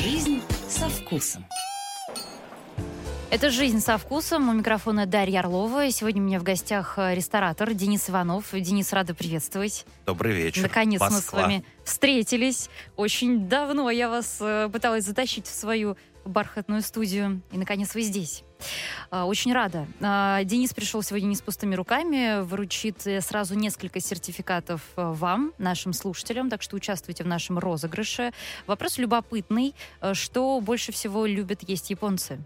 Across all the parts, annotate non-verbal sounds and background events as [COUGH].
Жизнь со вкусом. Это «Жизнь со вкусом». У микрофона Дарья Орлова. Сегодня у меня в гостях э, ресторатор Денис Иванов. Денис, рада приветствовать. Добрый вечер. Наконец Москва. мы с вами встретились. Очень давно я вас э, пыталась затащить в свою бархатную студию. И, наконец, вы здесь. А, Очень рада. А, Денис пришел сегодня не с пустыми руками. Вручит э, сразу несколько сертификатов э, вам, нашим слушателям. Так что участвуйте в нашем розыгрыше. Вопрос любопытный. Э, Что больше всего любят есть японцы?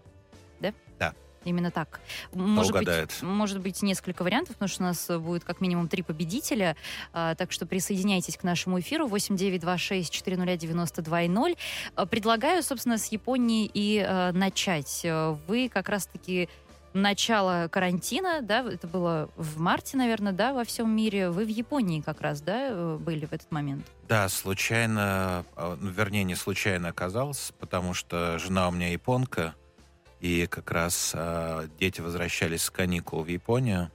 Именно так. Может быть, угадает? может быть, несколько вариантов, потому что у нас будет как минимум три победителя. А, так что присоединяйтесь к нашему эфиру 8926-400-92-0. А, Предлагаю, собственно, с Японии и э, начать. Вы как раз-таки начало карантина, да, это было в марте, наверное, да, во всем мире. Вы в Японии как раз, да, э, были в этот момент? Да, случайно, а, вернее, не случайно оказался, потому что жена у меня японка, и как раз а, дети возвращались с каникул в Японию,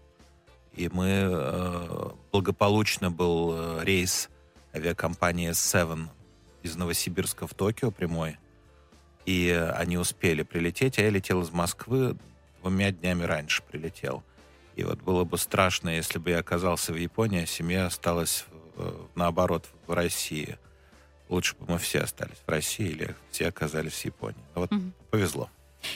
и мы э, благополучно был э, рейс авиакомпании S7 из Новосибирска в Токио прямой, и э, они успели прилететь, а я летел из Москвы двумя днями раньше прилетел. И вот было бы страшно, если бы я оказался в Японии, а семья осталась э, наоборот в России. Лучше бы мы все остались в России или все оказались в Японии. Но Вот Мгм. повезло.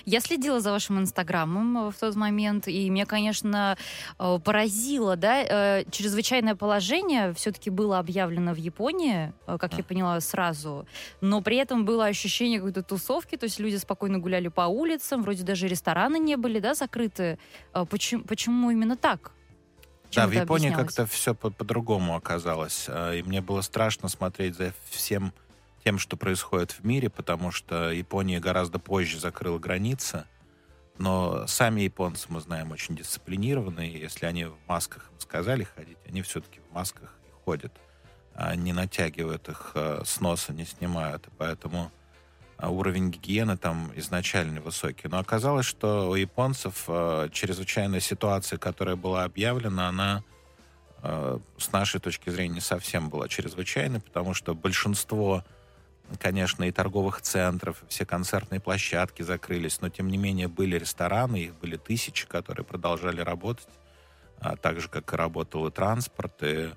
Я следила за вашим инстаграмом э, в тот момент, и меня, конечно, э, поразило, да, э, чрезвычайное положение все-таки было объявлено в Японии, как я поняла, сразу, но при этом было ощущение какой-то тусовки, то есть люди спокойно гуляли по улицам, вроде даже рестораны не были, да, закрыты. Почему, почему именно так? Чем да, в Японии как-то все по- по-другому оказалось. И мне было страшно смотреть за всем тем, что происходит в мире, потому что Япония гораздо позже закрыла границы. Но сами японцы, мы знаем, очень дисциплинированные. Если они в масках им сказали ходить, они все-таки в масках и ходят. А не натягивают их э, с носа, не снимают. И поэтому а, уровень гигиены там изначально высокий. Но оказалось, что у японцев э, чрезвычайная ситуация, которая была объявлена, она э, с нашей точки зрения не совсем была чрезвычайной, потому что большинство, конечно, и торговых центров, все концертные площадки закрылись, но тем не менее были рестораны, их были тысячи, которые продолжали работать, а так же, как и работал и транспорт, и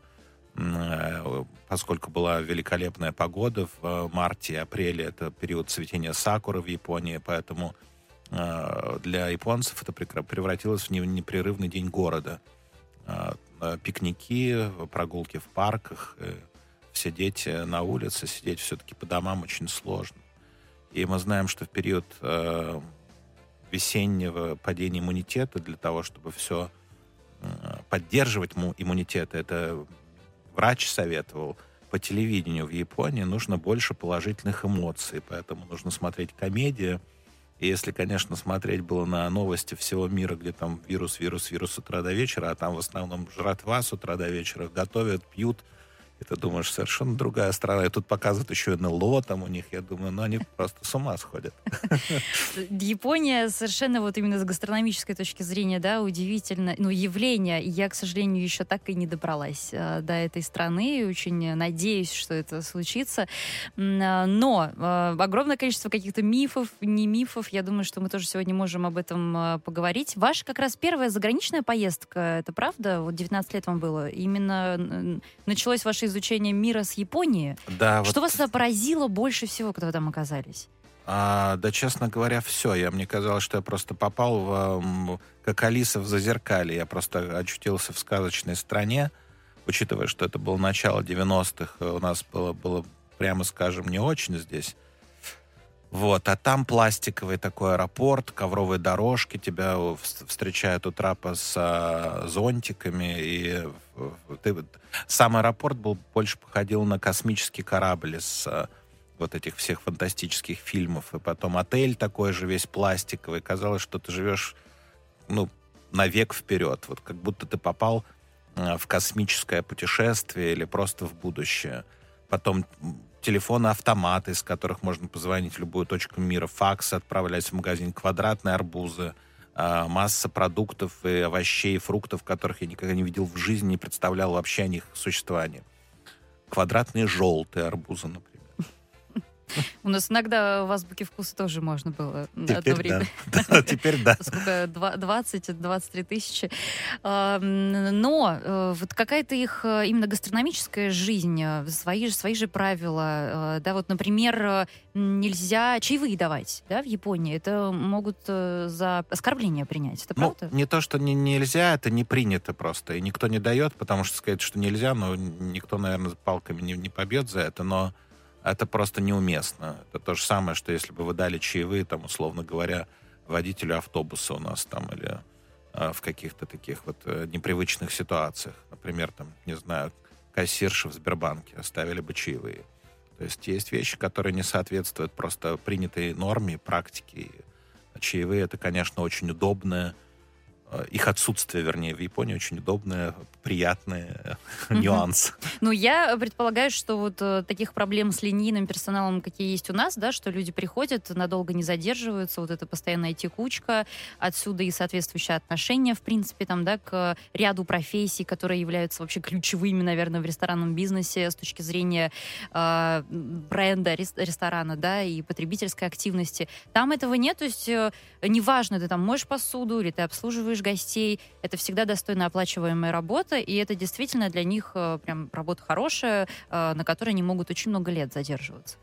э, поскольку была великолепная погода в э, марте и апреле, это период цветения сакуры в Японии, поэтому э, для японцев это превратилось в не- непрерывный день города. Э, Пикники, прогулки в парках, э, все дети на улице, сидеть все-таки по домам очень сложно. И мы знаем, что в период э, весеннего падения иммунитета для того, чтобы все поддерживать му- иммунитет, это врач советовал по телевидению в Японии нужно больше положительных эмоций, поэтому нужно смотреть комедии. И если, конечно, смотреть было на новости всего мира, где там вирус, вирус, вирус с утра до вечера, а там в основном жратва с утра до вечера, готовят, пьют, и ты думаешь, совершенно другая страна. И тут показывают еще НЛО там у них. Я думаю, ну они просто с ума сходят. [LAUGHS] Япония совершенно вот именно с гастрономической точки зрения, да, удивительно, ну, явление. Я, к сожалению, еще так и не добралась э, до этой страны. И очень надеюсь, что это случится. А, Но э, огромное количество каких-то мифов, не мифов. Я думаю, что мы тоже сегодня можем об этом э, поговорить. Ваша как раз первая заграничная поездка, это правда? Вот 19 лет вам было. Именно началось ваше изучение мира с Японии. Да, Что вот, вас поразило больше всего, когда вы там оказались? а, да, честно говоря, все. Я, мне казалось, что я просто попал в, как Алиса в Зазеркалье. Я просто очутился в сказочной стране, учитывая, что это было начало 90-х, э, у нас было, было, прямо скажем, не очень здесь. Вот, а там пластиковый такой аэропорт, ковровые дорожки, тебя вс- встречают у трапа с а, зонтиками, и ты, сам аэропорт был больше походил на космический корабль из а, вот этих всех фантастических фильмов, и потом отель такой же весь пластиковый, казалось, что ты живешь, ну, на век вперед, вот как будто ты попал э, в космическое путешествие или просто в будущее. Потом телефоны-автоматы, из которых можно позвонить в любую точку мира, факсы отправлять в магазин, квадратные арбузы, а, масса продуктов и овощей, и фруктов, которых я никогда не видел в жизни, не представлял вообще о них существовании. Квадратные желтые арбузы, например. У нас иногда в азбуке вкуса тоже можно было одно Теперь время. [LAUGHS] да. Теперь да. Сколько? Два- 20-23 тысячи. Но э, вот какая-то их э, именно гастрономическая жизнь, э, свои, же- свои же правила. Да, вот, например, нельзя чаевые давать, да, в Японии. Это могут за оскорбление принять. Это Ну, правда? не то, что не, нельзя, это не принято просто. И никто не дает, потому что сказать, что нельзя, но никто, наверное, палками не, не побьет за это, но это просто неуместно. Это то же самое, что если бы вы дали чаевые, там, условно говоря, водителю автобуса у нас там или э, в каких-то таких вот э, непривычных ситуациях. Например, там, не знаю, кассирши в Сбербанке оставили бы чаевые. То есть есть вещи, которые не соответствуют просто принятой норме, практике. Чаевые — это, конечно, очень удобное, э, их отсутствие, вернее, в Японии очень удобное, приятный Мгм. нюанс. Ну, я предполагаю, что вот э, таких проблем с линейным персоналом, какие есть у нас, да, что люди приходят, надолго не задерживаются, вот эта постоянная текучка, отсюда и соответствующее отношение, в принципе, там, да, к ряду профессий, которые являются вообще ключевыми, наверное, в ресторанном бизнесе с точки зрения э, бренда рес- ресторана, да, и потребительской активности. Там этого нет, то есть э, неважно, ты там моешь посуду или ты обслуживаешь гостей, это всегда достойно оплачиваемая работа, и это действительно для них э, прям работа хорошая, э, на которой они могут очень много лет задерживаться.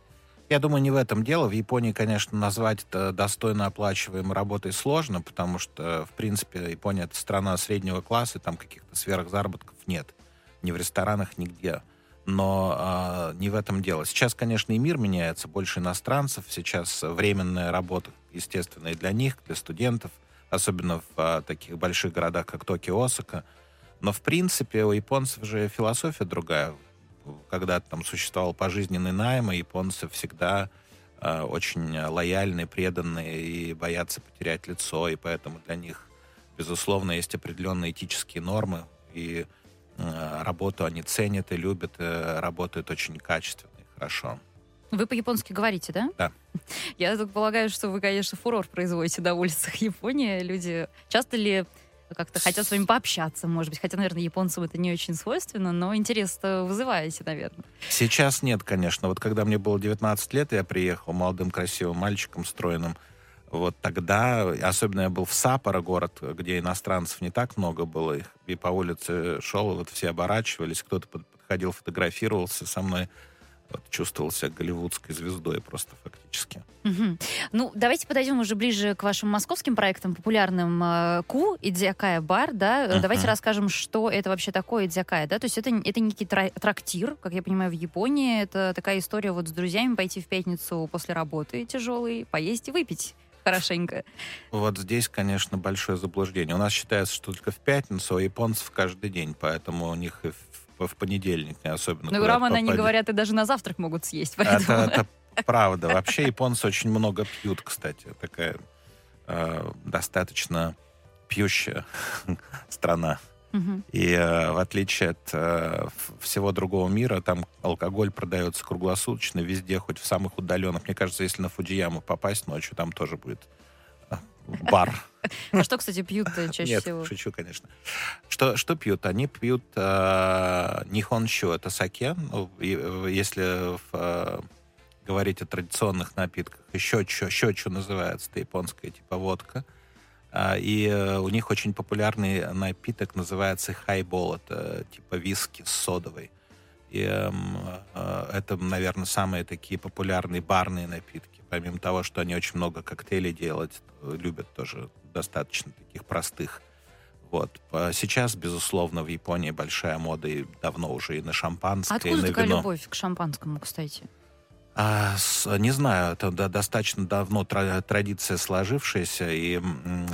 Я думаю, не в этом дело. В Японии, конечно, назвать это достойно оплачиваемой работой сложно, потому что, в принципе, Япония — это страна среднего класса, и там каких-то сверхзаработков нет. Ни в ресторанах, нигде. Но а, не в этом дело. Сейчас, конечно, и мир меняется, больше иностранцев. Сейчас временная работа, естественно, и для них, для студентов, особенно в а, таких больших городах, как Токио, Осака. Но, в принципе, у японцев же философия другая когда там существовал пожизненный найм, и японцы всегда э, очень лояльны, преданные и боятся потерять лицо, и поэтому для них, безусловно, есть определенные этические нормы, и э, работу они ценят и любят, э, работают очень качественно и хорошо. Вы по-японски говорите, да? Да. [LAUGHS] Я так полагаю, что вы, конечно, фурор производите на улицах Японии. Люди часто ли как-то хотят с вами пообщаться, может быть, хотя, наверное, японцам это не очень свойственно, но интерес вызываете, наверное. Сейчас нет, конечно. Вот когда мне было 19 лет, я приехал молодым красивым мальчиком, стройным. Вот тогда, особенно я был в Саппоро, город, где иностранцев не так много было, и по улице шел, вот все оборачивались, кто-то под- подходил, фотографировался со мной, чувствовал себя голливудской звездой просто фактически. Мгм. Ну, давайте подойдем уже ближе к вашим московским проектам, популярным э, Ку, Идзякая бар, да. Мгм. Давайте расскажем, что это вообще такое Идзякая, да. То есть это, это некий тра- трактир, как я понимаю, в Японии. Это такая история вот с друзьями пойти в пятницу после работы тяжелой, поесть и выпить хорошенько. Вот здесь, конечно, большое заблуждение. У нас считается, что только в пятницу, а у японцев каждый день, поэтому у них и в, в понедельник не особенно. Ну, и куда рамен, они говорят, и даже на завтрак могут съесть, Это, поэтому... это правда. Вообще японцы очень много пьют, кстати. Такая э, достаточно пьющая [LAUGHS] страна. И э, в отличие от э, всего другого мира, там алкоголь продается круглосуточно, везде, хоть в самых удаленных. Мне кажется, если на Фудияму попасть ночью, там тоже будет э, бар. [LAUGHS] А что, кстати, пьют чаще Нет, всего? шучу, конечно. Что, что пьют? Они пьют э, нихонщу, это саке. Э, если в, э, говорить о традиционных напитках, еще щечу называется, это японская типа водка. А, и э, у них очень популярный напиток называется хайбол, это типа виски с содовой. И эм, э, это, наверное, самые такие популярные барные напитки. Помимо того, что они очень много коктейлей делать, э, любят тоже достаточно таких простых. Вот. Сейчас, безусловно, в Японии большая мода и давно уже и на шампанское, и Откуда на такая вино. любовь к шампанскому, кстати? А, с- не знаю, это да- достаточно давно тра- традиция сложившаяся, и,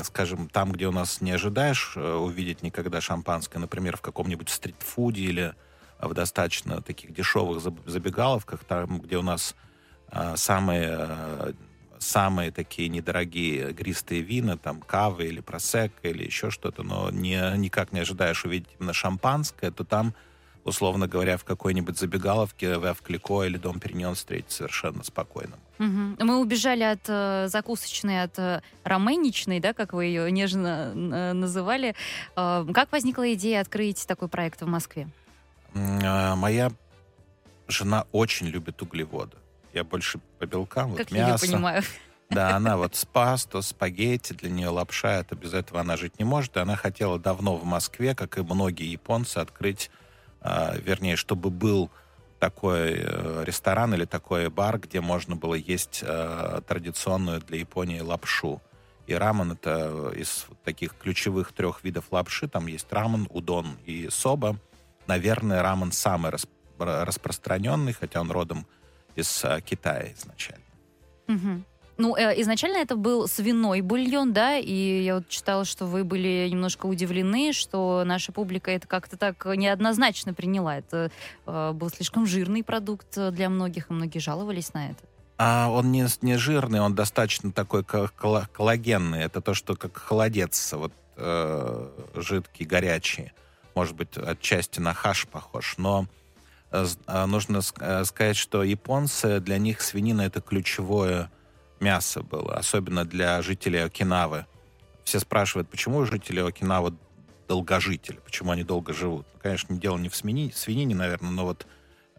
скажем, там, где у нас не ожидаешь э, увидеть никогда шампанское, например, в каком-нибудь стритфуде или в достаточно таких дешевых заб- забегаловках, там, где у нас а, самые, э, самые такие недорогие игристые вина, там, кавы или просекко или еще что-то, но не, никак не ожидаешь увидеть именно шампанское, то там условно говоря, в какой-нибудь забегаловке в Клико или Дом Периньон встретить совершенно спокойно. Мы убежали от э, закусочной, от э, раменичной, да, как вы ее нежно э, называли. Э, как возникла идея открыть такой проект в Москве? А, Моя жена очень любит углеводы. я больше по белкам, Как вот я мясо. понимаю. Да, [LAUGHS] она вот с пасто, спагетти, для нее лапша, это без этого она жить не может. И она хотела давно в Москве, как и многие японцы, открыть, э, вернее, чтобы был такой э, ресторан или такой бар, где можно было есть э, традиционную для Японии лапшу. И рамен это из таких ключевых трех видов лапши. Там есть рамен, удон и соба. Наверное, рамен самый рас- распространенный, хотя он родом из э, Китая изначально. Мгм. Ну, э, изначально это был свиной бульон, да, и я вот читала, что вы были немножко удивлены, что наша публика это как-то так неоднозначно приняла. Это э, был слишком жирный продукт для многих, и многие жаловались на это. А он не, не жирный, он достаточно такой ко- колла- коллагенный. Это то, что как холодец, вот э, жидкий, горячий. Может быть, отчасти на хаш похож. Но э, а, нужно э, сказать, что японцы, для них свинина это ключевое мясо было. Особенно для жителей Окинавы. Все спрашивают, почему жители Окинавы долгожители, почему они долго живут. Ну, Конечно, дело не в свинине, свинине, наверное, но вот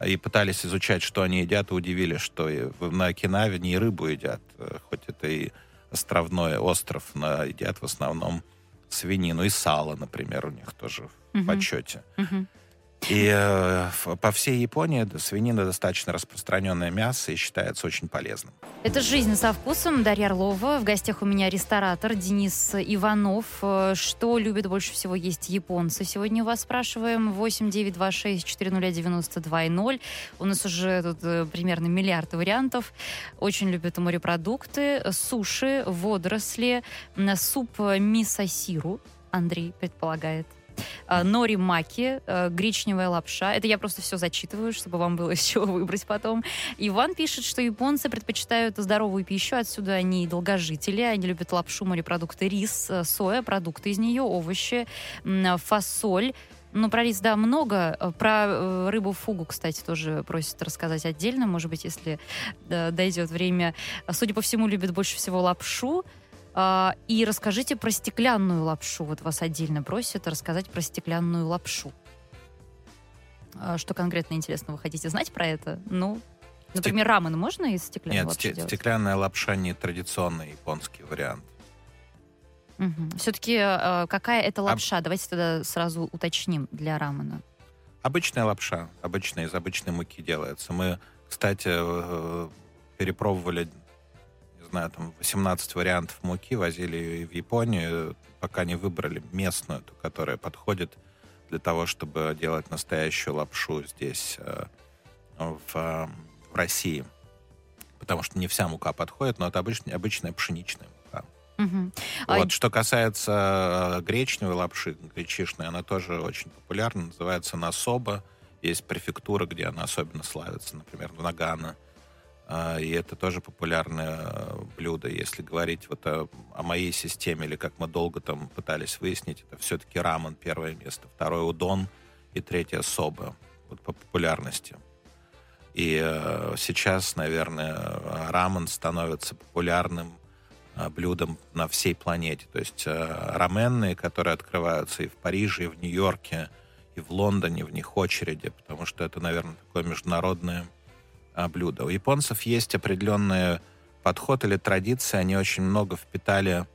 и пытались изучать, что они едят, и удивились, что на Окинаве не рыбу едят, э, хоть это и островной остров, но едят в основном свинину и сало, например, у них тоже в почете. Мгм. И э, по всей Японии свинина достаточно распространенное мясо и считается очень полезным. Это «Жизнь со вкусом». Дарья Орлова. В гостях у меня ресторатор Денис Иванов. Что любят больше всего есть японцы? Сегодня у вас спрашиваем. 8 9 2 6 4 92 0. У нас уже тут э, примерно миллиард вариантов. Очень любят морепродукты, суши, водоросли, суп мисосиру. Андрей предполагает. А, Нори маки, э, гречневая лапша. Это я просто все зачитываю, чтобы вам было [LAUGHS] из чего выбрать потом. Иван пишет, что японцы предпочитают здоровую пищу, отсюда они долгожители, они любят лапшу, морепродукты, рис, э, соя, продукты из нее, овощи, фасоль. Ну, про рис, да, много. Э, Про э, рыбу фугу, кстати, тоже просят рассказать отдельно, может быть, если э, дойдет время. Судя по всему, любят больше всего лапшу. А, И расскажите про стеклянную лапшу. Вот вас отдельно просят рассказать про стеклянную лапшу. А Что конкретно интересно вы хотите знать про это? Ну, например, рамен можно из стеклянной Нет, лапши делать? стеклянная лапша не традиционный японский вариант. Все-таки какая это лапша? Давайте тогда сразу уточним для рамена. Обычная лапша, обычная из обычной муки делается. Мы, кстати, э, перепробовали, знаю, там 18 вариантов муки, возили ее и в Японию, пока не выбрали местную, ту, которая подходит для того, чтобы делать настоящую лапшу здесь, э, в, э, в России. Потому что не вся мука подходит, но это обычная, обычная пшеничная мука. А, Вот, что касается э, гречневой лапши, гречишной, она тоже очень популярна, называется насоба. Есть префектура, где она особенно славится, например, в Нагано. А, И это тоже популярное э, блюдо. Если говорить вот о, о моей системе, или как мы долго там пытались выяснить, это все-таки рамен первое место, второе удон и третье соба вот по популярности. И э, сейчас, наверное, рамен становится популярным э, блюдом на всей планете. То есть э, раменные, которые открываются и в Париже, и в Нью-Йорке, и в Лондоне, в них очереди, потому что это, наверное, такое международное а, блюдо. У японцев есть определенный подход или традиции, они очень много впитали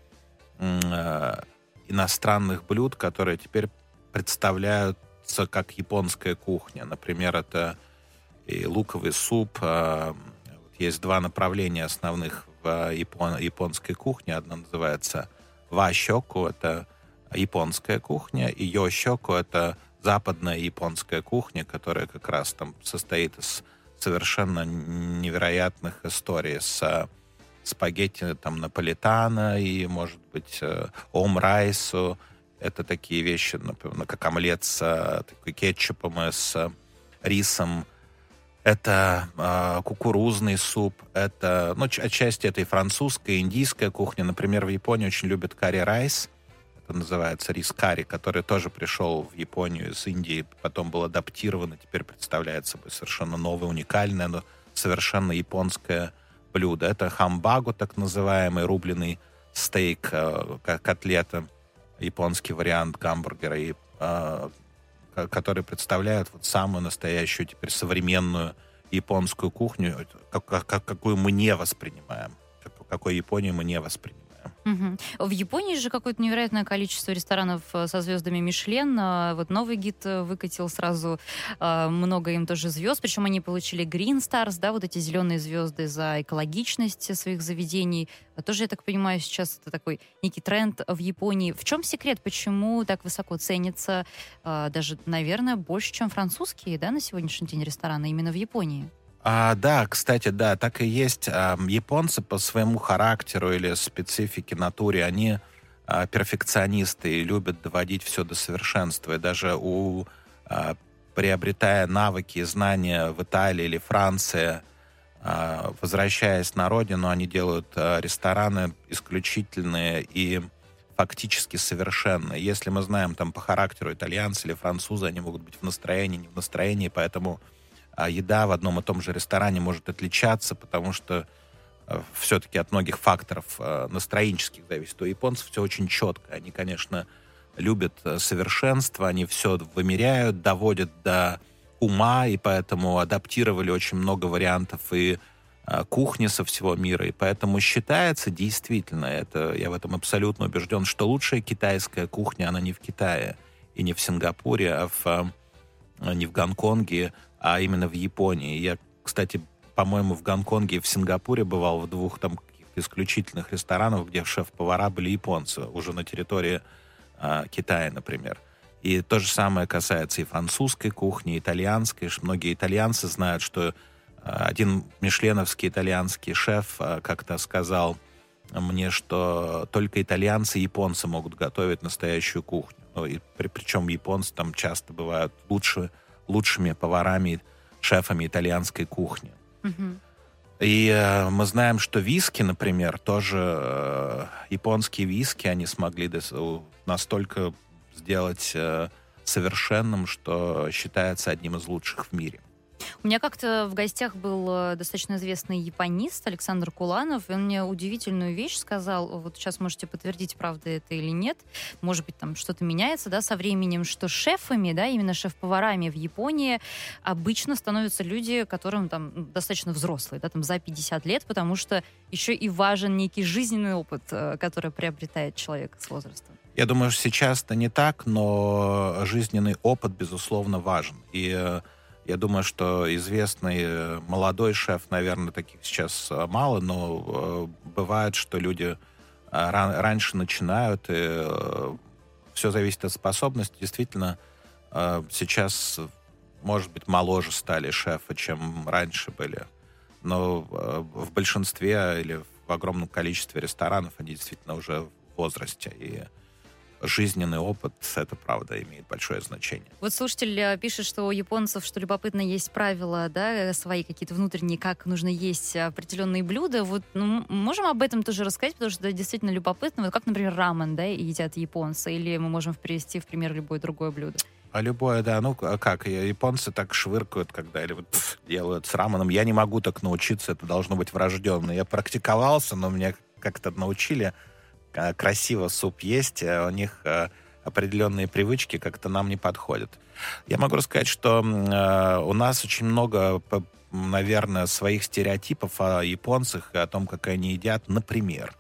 э, иностранных блюд, которые теперь представляются как японская кухня. Например, это и луковый суп. а, Есть два направления основных в япон- японской кухне. Одна называется ващоку, это японская кухня, и йощоку, это западная японская кухня, которая как раз там состоит из совершенно невероятных историй с э, спагетти там наполитана и, может быть, э, омрайсу. Это такие вещи, например, как омлет с э, такой кетчупом и с рисом. Это э, кукурузный суп, это, ну, отчасти это и французская, и индийская кухня. Например, в Японии очень любят карри-райс, это называется рис-карри, который тоже пришел в Японию из Индии, потом был адаптирован и теперь представляет собой совершенно новое, уникальное, но совершенно японское блюдо. Это хамбагу, так называемый рубленый стейк, э, ко- котлета, японский вариант гамбургера, и, э, ко- который представляет вот самую настоящую теперь современную японскую кухню, как, как, какую мы не воспринимаем, как, какой Японию мы не воспринимаем. Угу. В Японии же какое-то невероятное количество ресторанов э, со звездами Мишлен. А, вот новый гид э, выкатил сразу а, много им тоже звезд, причем они получили Green Stars, да, вот эти зеленые звезды за экологичность своих заведений. А тоже, я так понимаю, сейчас это такой некий тренд в Японии. В чем секрет, почему так высоко ценится даже, наверное, больше, чем французские, да, на сегодняшний день рестораны именно в Японии? А, да, кстати, да, так и есть. Японцы по своему характеру или специфике натуре, они а, перфекционисты и любят доводить все до совершенства. И даже у, а, приобретая навыки и знания в Италии или Франции, а, возвращаясь на родину, они делают рестораны исключительные и фактически совершенные. Если мы знаем там по характеру итальянцы или французы, они могут быть в настроении, не в настроении, поэтому еда в одном и том же ресторане может отличаться, потому что э, все-таки от многих факторов э, настроенческих зависит. У японцев все очень четко. Они, конечно, любят э, совершенство, они все вымеряют, доводят до ума, и поэтому адаптировали очень много вариантов и кухни со всего мира, и поэтому считается действительно, это, я в этом абсолютно убежден, что лучшая китайская кухня, она не в Китае и не в Сингапуре, а в, не в Гонконге, а именно в Японии. Я, кстати, по-моему, в Гонконге и в Сингапуре бывал в двух там исключительных ресторанах, где шеф-повара были японцы, уже на территории э, Китая, например. И то же самое касается и французской кухни, и итальянской. Многие итальянцы знают, что э, один мишленовский итальянский шеф э, как-то сказал мне, что только итальянцы и японцы могут готовить настоящую кухню. Ну, и при, причем японцы там часто бывают лучше лучшими поварами, шефами итальянской кухни. Mm-hmm. И э, мы знаем, что виски, например, тоже э, японские виски, они смогли настолько сделать э, совершенным, что считается одним из лучших в мире. У меня как-то в гостях был э, достаточно известный японист Александр Куланов, и он мне удивительную вещь сказал, вот сейчас можете подтвердить, правда это или нет, может быть, там что-то меняется, да, со временем, что шефами, да, именно шеф-поварами в Японии обычно становятся люди, которым там достаточно взрослые, да, там за 50 лет, потому что еще и важен некий жизненный опыт, э, который приобретает человек с возрастом. Я думаю, что сейчас это не так, но жизненный опыт, безусловно, важен. И э, я думаю, что известный э, молодой шеф, наверное, таких сейчас э, мало, но э, бывает, что люди ран, раньше начинают, и все зависит от способности. Действительно, сейчас, может быть, моложе стали шефы, чем раньше были. Но в большинстве или в огромном количестве ресторанов они действительно уже в возрасте. И жизненный опыт, это правда имеет большое значение. Вот слушатель э, пишет, что у японцев, что любопытно, есть правила, да, свои какие-то внутренние, как нужно есть определенные блюда. Вот ну, можем об этом тоже рассказать, потому что это действительно любопытно. Вот как, например, рамен, да, едят японцы, или мы можем привести в пример любое другое блюдо. А любое, да, ну а как, японцы так швыркают, когда или вот пф, делают с раменом. Я не могу так научиться, это должно быть врожденно. Я практиковался, но меня как-то научили Э, красиво суп есть, э, у них э, определенные привычки как-то нам не подходят. Я могу рассказать, что у нас очень много, наверное, своих стереотипов о японцах и о том, как они едят. Например,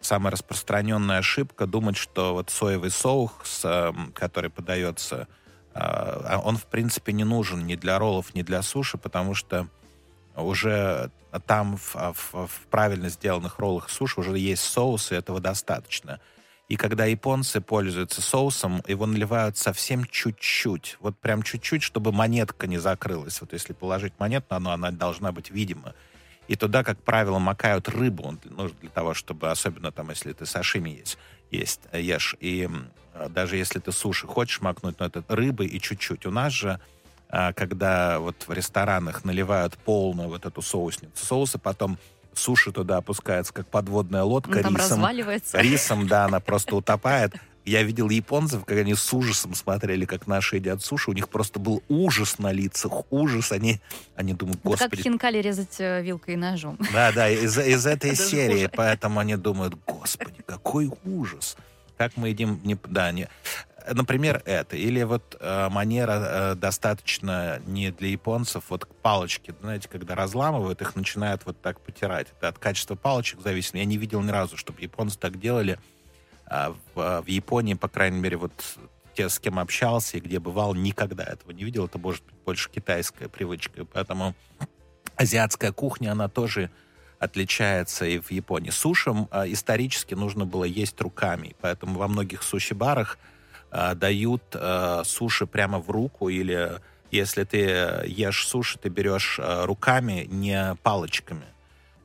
самая распространенная ошибка думать, что вот соевый соус, который подается, он, в принципе, не нужен ни для роллов, ни для суши, потому что уже там в, в, в правильно сделанных роллах суши уже есть соус, и этого достаточно. И когда японцы пользуются соусом, его наливают совсем чуть-чуть. Вот прям чуть-чуть, чтобы монетка не закрылась. Вот если положить монету, она, она должна быть видима. И туда, как правило, макают рыбу, ну, для того, чтобы, особенно там, если ты сашими есть, есть ешь. И даже если ты суши хочешь макнуть, но это рыбы и чуть-чуть. У нас же а, когда вот в ресторанах наливают полную вот эту соусницу соуса, потом суши туда опускается, как подводная лодка. Он там рисом, разваливается. Рисом, да, она просто утопает. Я видел японцев, как они с ужасом смотрели, как наши едят суши. У них просто был ужас на лицах, ужас. Они, они думают, господи... Это как хинкали резать э, вилкой и ножом. Да, да, из, из этой серии. Поэтому они думают, господи, какой ужас. Как мы едим... Не, да, не, например, это. Или вот э, манера э, достаточно не для японцев, вот палочки, знаете, когда разламывают, их начинают вот так потирать. Это от качества палочек зависит. Я не видел ни разу, чтобы японцы так делали. А в, в Японии, по крайней мере, вот те, с кем общался и где бывал, никогда этого не видел. Это, может быть, больше китайская привычка. Поэтому азиатская кухня, она тоже отличается и в Японии. Суши а, исторически нужно было есть руками, поэтому во многих суши-барах а, дают а, суши прямо в руку или если ты ешь суши, ты берешь а, руками, не палочками.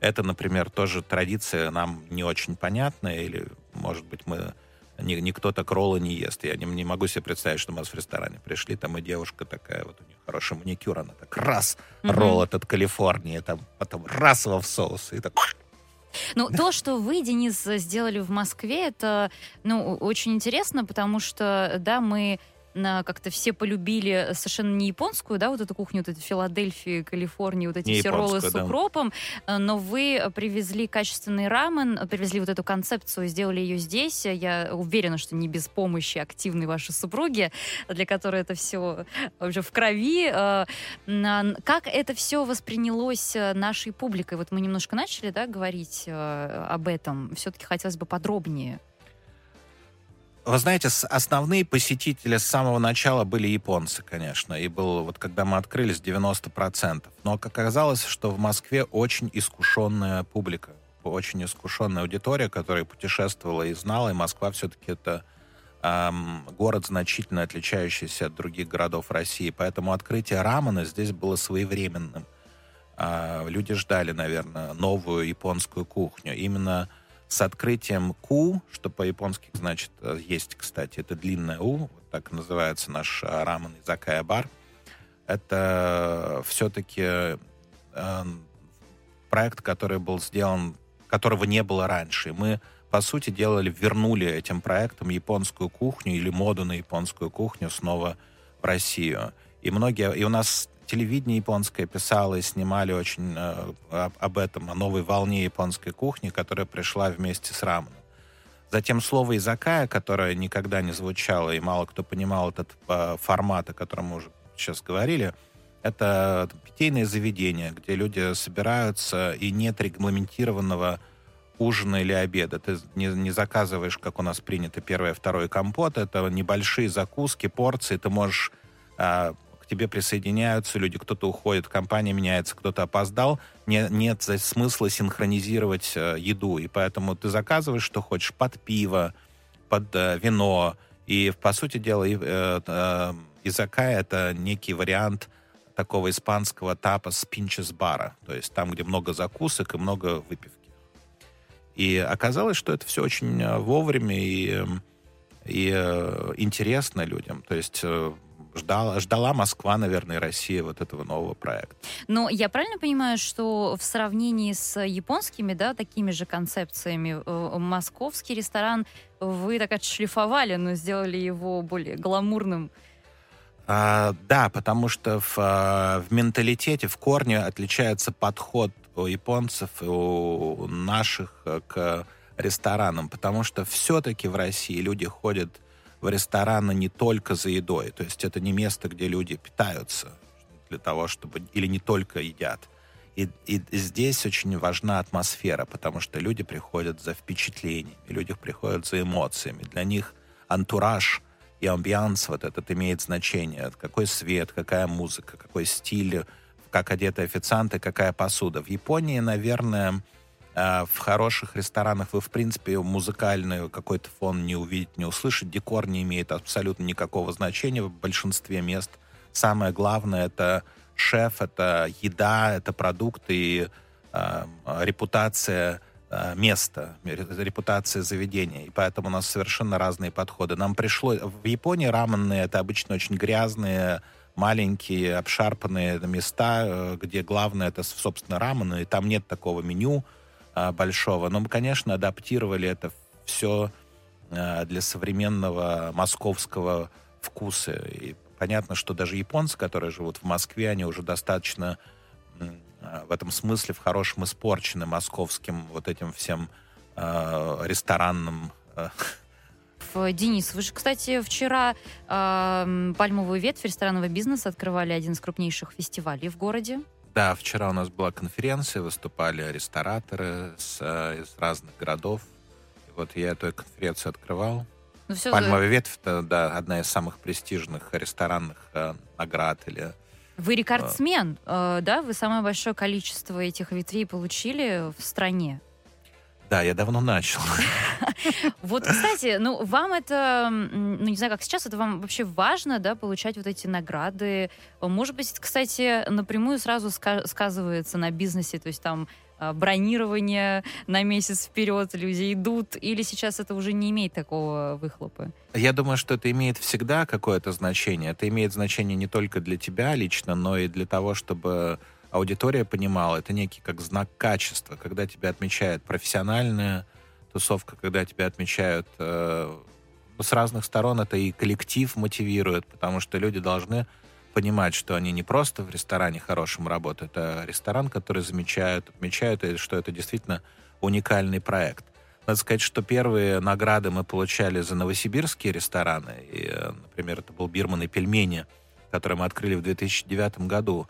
Это, например, тоже традиция нам не очень понятная, или, может быть, мы ни, никто так роллы не ест. Я не, не могу себе представить, что мы в ресторане пришли, там и девушка такая, вот у нее хороший маникюр, она так раз, mm-hmm. ролл этот Калифорнии, там потом раз его в соус, и так ну, то, что вы, Денис, сделали в Москве, это, ну, очень интересно, потому что, да, мы как-то все полюбили совершенно не японскую, да, вот эту кухню, вот эту Филадельфию, Калифорнию, вот эти не все роллы с укропом, да. Э, но вы привезли качественный рамен, привезли вот эту концепцию, сделали ее здесь. Я уверена, что не без помощи активной вашей супруги, для которой это все уже в крови. Э, как это все воспринялось э, нашей публикой? Вот мы немножко начали, да, говорить об этом. Все-таки хотелось бы подробнее. Вы знаете, основные посетители с самого начала были японцы, конечно. И было, вот когда мы открылись, 90%. Но как оказалось, что в Москве очень искушенная публика, очень искушенная аудитория, которая путешествовала и знала, и Москва все-таки это эм, город, значительно отличающийся от других городов России. Поэтому открытие рамена здесь было своевременным. Э, люди ждали, наверное, новую японскую кухню. Именно с открытием Ку, что по-японски значит э, есть, кстати, это длинное У, вот так называется наш э, рамен изакая бар. Это все-таки э, проект, который был сделан, которого не было раньше. Мы, по сути, делали, вернули этим проектом японскую кухню или моду на японскую кухню снова в Россию. И многие, и у нас телевидение японское писало и снимали очень э, об этом, о новой волне японской кухни, которая пришла вместе с раменом. Затем слово «изакая», которое никогда не звучало, и мало кто понимал этот э, формат, о котором мы уже сейчас говорили, это питейное заведение, где люди собираются, и нет регламентированного ужина или обеда. Ты не, не заказываешь, как у нас принято, первое, второе компот. Это небольшие закуски, порции. Ты можешь э, тебе присоединяются люди, кто-то уходит, компания меняется, кто-то опоздал, не, нет смысла синхронизировать э, еду, и поэтому ты заказываешь, что хочешь, под пиво, под э, вино, и, по сути дела, и, э, э, изакая — это некий вариант такого испанского тапа с пинчес бара, то есть там, где много закусок и много выпивки. И оказалось, что это все очень э, вовремя и, и э, интересно людям. То есть э, ждала, ждала Москва, наверное, и Россия вот этого нового проекта. Но я правильно понимаю, что в сравнении с японскими, да, такими же концепциями, э, московский ресторан вы так отшлифовали, но сделали его более гламурным? А, да, потому что в, а, в менталитете, в корне отличается подход у японцев и у наших э, к ресторанам, потому что все-таки в России люди ходят в рестораны не только за едой. То есть это не место, где люди питаются для того, чтобы... Или не только едят. И, и здесь очень важна атмосфера, потому что люди приходят за впечатлениями, люди приходят за эмоциями. Для них антураж и амбианс вот этот имеет значение. Какой свет, какая музыка, какой стиль, как одеты официанты, какая посуда. В Японии, наверное, в хороших ресторанах вы, в принципе, музыкальный какой-то фон не увидите, не услышите. Декор не имеет абсолютно никакого значения в большинстве мест. Самое главное — это шеф, это еда, это продукты и э, репутация э, места, репутация заведения. И поэтому у нас совершенно разные подходы. Нам пришло... В Японии раменные — это обычно очень грязные, маленькие, обшарпанные места, э, где главное — это, собственно, рамены, и там нет такого меню, большого. Но мы, конечно, адаптировали это все а, для современного московского вкуса. И понятно, что даже японцы, которые живут в Москве, они уже достаточно а, в этом смысле в хорошем испорчены московским вот этим всем ресторанным Денис, вы же, кстати, вчера э, «Пальмовую ветвь» ресторанного бизнеса открывали один из крупнейших фестивалей в городе. Да, вчера у нас была конференция, выступали рестораторы с, э, из разных городов. И вот я эту конференцию открывал. Ну, все Пальмовая ветвь это да, одна из самых престижных ресторанных э, наград или вы рекордсмен, э, да? Вы самое большое количество этих ветвей получили в стране. Да, я давно начал. [LAUGHS] Вот, кстати, ну, вам это, ну, не знаю, как сейчас, это вам вообще важно, да, получать вот эти награды? Может быть, кстати, напрямую сразу сказывается на бизнесе, то есть там а, бронирование на месяц вперед, люди идут, или сейчас это уже не имеет такого выхлопа? Я думаю, что это имеет всегда какое-то значение. Это имеет значение не только для тебя лично, но и для того, чтобы аудитория понимала, это некий как знак качества, когда тебя отмечают профессиональная тусовка, когда тебя отмечают э, с разных сторон, это и коллектив мотивирует, потому что люди должны понимать, что они не просто в ресторане хорошем работают, а ресторан, который замечают, отмечают, и что это действительно уникальный проект. Надо сказать, что первые награды мы получали за новосибирские рестораны. И, э, например, это был «Бирман и пельмени», который мы открыли в 2009 году.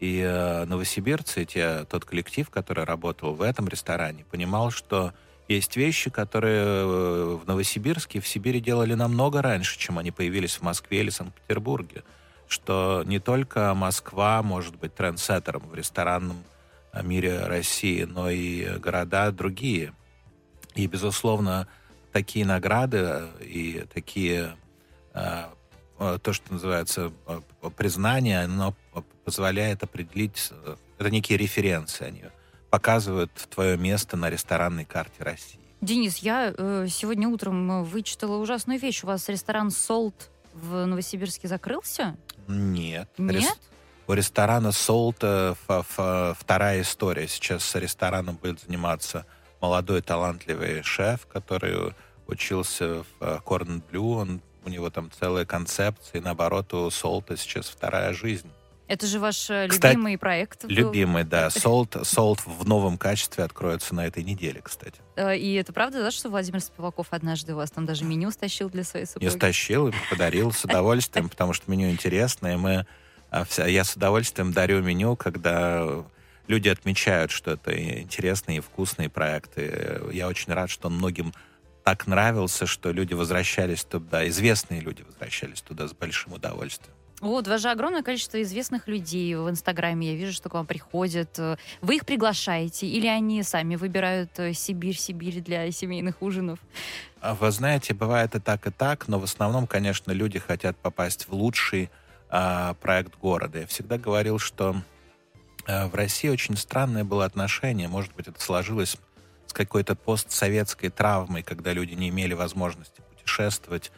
И э, новосибирцы, те, тот коллектив, который работал в этом ресторане, понимал, что есть вещи, которые э, в Новосибирске, в Сибири делали намного раньше, чем они появились в Москве или Санкт-Петербурге. Что не только Москва может быть трендсеттером в ресторанном э, мире России, но и города другие. И, безусловно, такие награды и такие то, что называется признание, оно позволяет определить, э, это некие референсы, они показывают твое место на ресторанной карте России. Денис, я э, сегодня утром э, вычитала ужасную вещь. У вас ресторан «Солт» в Новосибирске закрылся? Нет. Нет? Рес... У ресторана «Солт» э, вторая история. Сейчас с рестораном будет заниматься молодой талантливый шеф, который учился в Корн Блю. Он, у него там целая концепция. И наоборот, у «Солта» сейчас вторая жизнь. Это же ваш э, кстати, любимый проект. Любимый, да. Солт, Солт в новом качестве откроется на этой неделе, кстати. Э, и это правда, да, что Владимир Спиваков однажды у вас там даже меню стащил для своей супруги? Я стащил и подарил с удовольствием, потому что меню интересное. Мы, а, я с удовольствием дарю меню, когда люди отмечают, что это интересные и вкусные проекты. Я очень рад, что он многим так нравился, что люди возвращались туда, известные люди возвращались туда с большим удовольствием. Вот, у вас же огромное количество известных людей в Инстаграме. Я вижу, что к вам приходят. Вы их приглашаете или они сами выбирают э, Сибирь, Сибирь для семейных ужинов? А вы знаете, бывает и так, и так, но в основном, конечно, люди хотят попасть в лучший а, проект города. Я всегда говорил, что а, в России очень странное было отношение. Может быть, это сложилось с какой-то постсоветской травмой, когда люди не имели возможности путешествовать,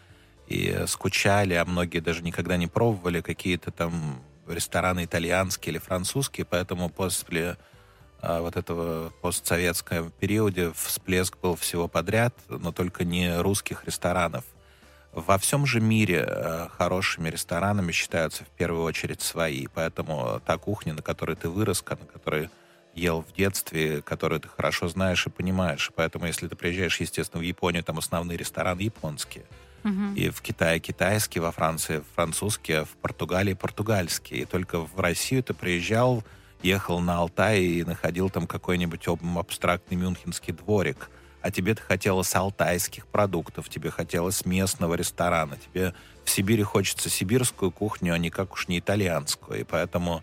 и скучали, а многие даже никогда не пробовали какие-то там рестораны итальянские или французские, поэтому после а, вот этого постсоветского периода всплеск был всего подряд, но только не русских ресторанов. Во всем же мире а, хорошими ресторанами считаются в первую очередь свои, поэтому та кухня, на которой ты вырос, на которой ел в детстве, которую ты хорошо знаешь и понимаешь. Поэтому, если ты приезжаешь, естественно, в Японию, там основные рестораны японские – И в Китае китайский, во Франции французский, а в Португалии португальский. И только в Россию ты приезжал, ехал на Алтай и находил там какой-нибудь абстрактный мюнхенский дворик. А тебе-то хотелось алтайских продуктов, тебе хотелось местного ресторана. Тебе в Сибири хочется сибирскую кухню, а никак уж не итальянскую. И поэтому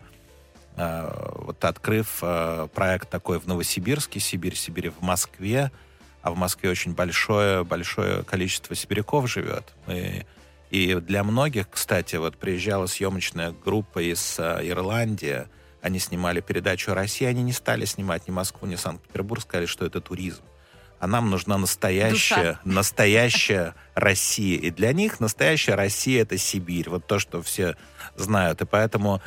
э, вот открыв э, проект такой в Новосибирске, Сибирь, Сибирь в Москве, а в Москве очень большое, большое количество сибиряков живет. И, и для многих, кстати, вот приезжала съемочная группа из uh, Ирландии, они снимали передачу о России, они не стали снимать ни Москву, ни Санкт-Петербург, сказали, что это туризм. А нам нужна настоящая, Душа. [LAUGHS] настоящая Россия. И для них настоящая Россия — это Сибирь. Вот то, что все знают. И поэтому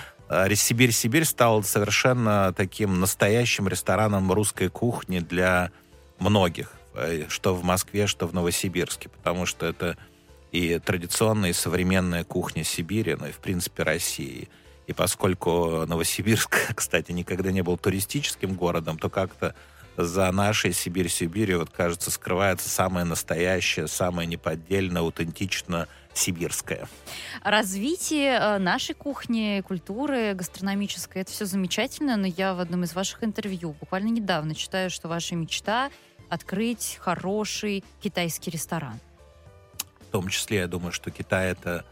Сибирь-Сибирь стал совершенно таким настоящим рестораном русской кухни для многих. Э, что в Москве, что в Новосибирске, потому что это и традиционная, и современная кухня Сибири, ну и, в принципе, России. И поскольку Новосибирск, [LAUGHS] кстати, никогда не был туристическим городом, то как-то за нашей Сибирь-Сибирью, вот, кажется, скрывается самое настоящее, самое неподдельное, аутентично сибирское. Развитие э, нашей кухни, культуры гастрономической, это все замечательно, но я в одном из ваших интервью буквально недавно читаю, что ваша мечта открыть хороший китайский ресторан. В том числе, я думаю, что Китай это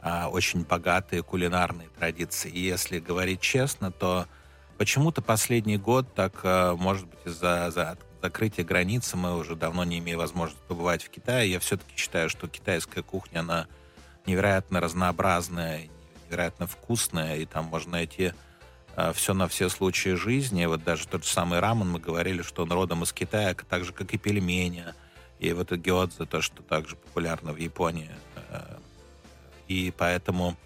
а, очень богатые кулинарные традиции. И если говорить честно, то почему-то последний год, так, а, может быть, из-за за закрытия границы, мы уже давно не имеем возможности побывать в Китае. Я все-таки считаю, что китайская кухня, она невероятно разнообразная, невероятно вкусная, и там можно найти все на все случаи жизни. Вот даже тот же самый рамен, мы говорили, что он родом из Китая, так же, как и пельмени, и вот гёдзе, то, что также популярно в Японии. Э, и поэтому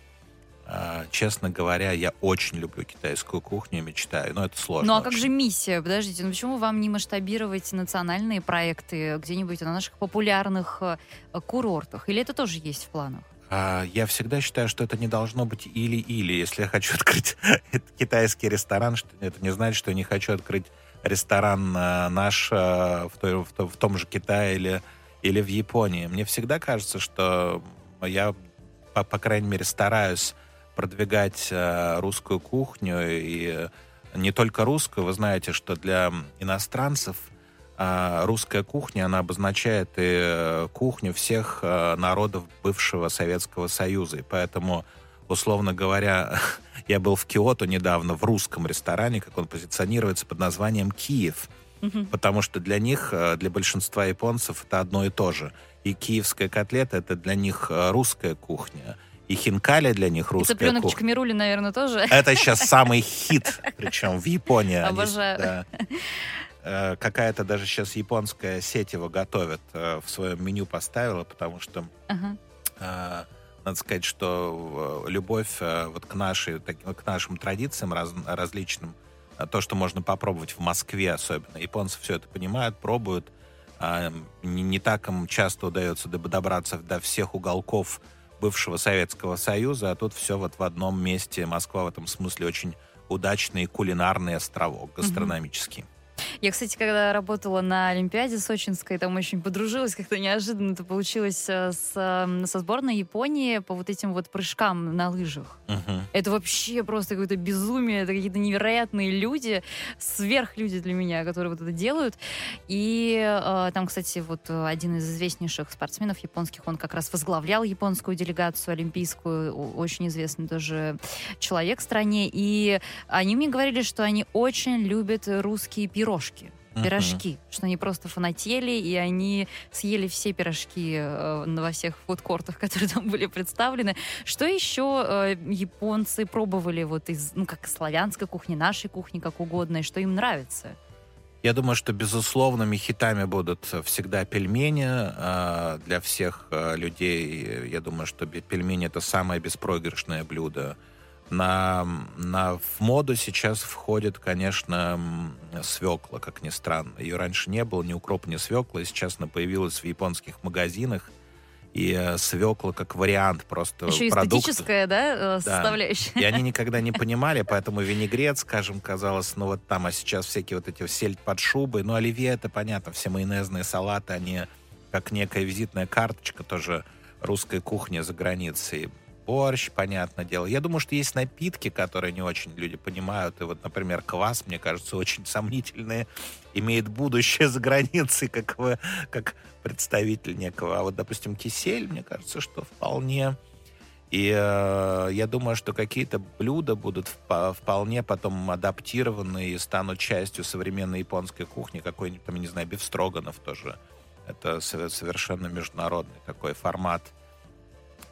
а, честно говоря, я очень люблю китайскую кухню, мечтаю, но это сложно. Ну а очень. как же миссия? Подождите, ну почему вам не масштабировать национальные проекты где-нибудь на наших популярных э, курортах? Или это тоже есть в планах? А, я всегда считаю, что это не должно быть или-или. Если я хочу [LAUGHS] открыть китайский ресторан, это не значит, что я не хочу открыть ресторан э, наш э, в, той, в, в том же Китае или, или в Японии. Мне всегда кажется, что я, по, по крайней мере, стараюсь продвигать русскую кухню и не только русскую. Вы знаете, что для иностранцев русская кухня, она обозначает и э, кухню всех народов бывшего Советского Союза. И поэтому, условно говоря, [LAUGHS] я был в Киото недавно в русском ресторане, как он позиционируется под названием «Киев». Потому что для них, для большинства японцев, это одно и то же. И киевская котлета — это для них русская кухня и хинкали для них русская и цыпленок кухня. Наверное, тоже. Это сейчас [LAUGHS] самый хит, причем в Японии. Обожаю. да. Э, какая-то даже сейчас японская сеть его готовит, э, в своем меню поставила, потому что ага. Э, надо сказать, что любовь вот к, нашей, к нашим традициям раз, различным, то, что можно попробовать в Москве особенно. Японцы все это понимают, пробуют. Не, не так им часто удается добраться до всех уголков бывшего Советского Союза, а тут все вот в одном месте. Москва в этом смысле очень удачный кулинарный островок гастрономический. Mm-hmm. Я, кстати, когда работала на Олимпиаде сочинской, там очень подружилась, как-то неожиданно это получилось э, с, со сборной Японии по вот этим вот прыжкам на лыжах. Uh-huh. Это вообще просто какое-то безумие, это какие-то невероятные люди, сверхлюди для меня, которые вот это делают. И э, там, кстати, вот один из известнейших спортсменов японских, он как раз возглавлял японскую делегацию олимпийскую, очень известный тоже человек в стране, и они мне говорили, что они очень любят русские пирожки пирожки пирожки, uh-huh. что они просто фанатели, и они съели все пирожки э, во всех фудкортах, [LAUGHS] которые там были представлены. Что еще э, японцы пробовали вот из, ну, как славянской кухни, нашей кухни, как угодно, и что им нравится? Я думаю, что безусловными хитами будут всегда пельмени. Э, для всех э, людей, я думаю, что пельмени это самое беспроигрышное блюдо на, на, в моду сейчас входит, конечно, свекла, как ни странно. Ее раньше не было, ни укропа, ни свекла, и сейчас она появилась в японских магазинах. И э, свекла как вариант просто Еще продукта. эстетическая, да, э, составляющая. Да. И они никогда не понимали, поэтому винегрет, скажем, казалось, ну вот там, а сейчас всякие вот эти сельдь под шубой. Ну, оливье, это понятно, все майонезные салаты, они как некая визитная карточка тоже русской кухни за границей борщ, понятное дело. Я думаю, что есть напитки, которые не очень люди понимают. И вот, например, квас, мне кажется, очень сомнительный, имеет будущее за границей, как, вы, как представитель некого. А вот, допустим, кисель, мне кажется, что вполне... И э, я думаю, что какие-то блюда будут вполне потом адаптированы и станут частью современной японской кухни. Какой-нибудь, там, не знаю, бифстроганов тоже. Это совершенно международный такой формат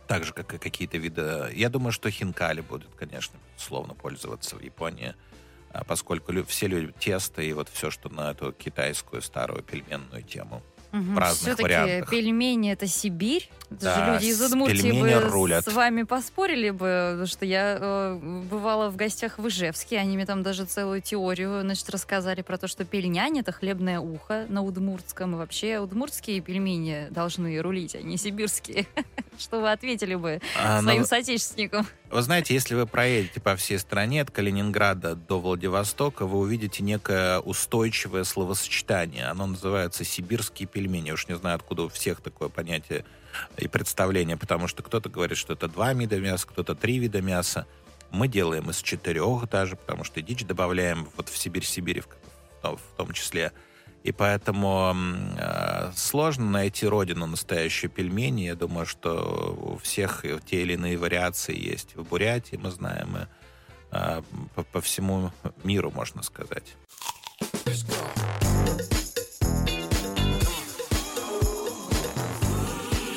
так же, как и какие-то виды. Я думаю, что хинкали будут, конечно, безусловно, пользоваться в Японии, а, поскольку все любят тесто и вот все, что на эту китайскую старую пельменную тему угу. в разных вариантах. пельмени это Сибирь. Да, люди из Удмуртии бы рулят. с вами поспорили бы, потому что я э, бывала в гостях в Ижевске, они мне там даже целую теорию значит, рассказали про то, что пельнянь — это хлебное ухо на удмуртском, и вообще удмуртские пельмени должны рулить, а не сибирские. [LAUGHS] Что вы ответили бы а, своим ну, соотечественникам? Вы знаете, если вы проедете по всей стране от Калининграда до Владивостока, вы увидите некое устойчивое словосочетание. Оно называется «сибирские пельмени». Уж не знаю, откуда у всех такое понятие и представление, потому что кто-то говорит, что это два вида мяса, кто-то три вида мяса. Мы делаем из четырех даже, потому что дичь добавляем вот в Сибирь-Сибирь в, том числе. И поэтому э, сложно найти родину настоящей пельмени. Я думаю, что у всех те или иные вариации есть. В Бурятии мы знаем, и э, по, по всему миру, можно сказать.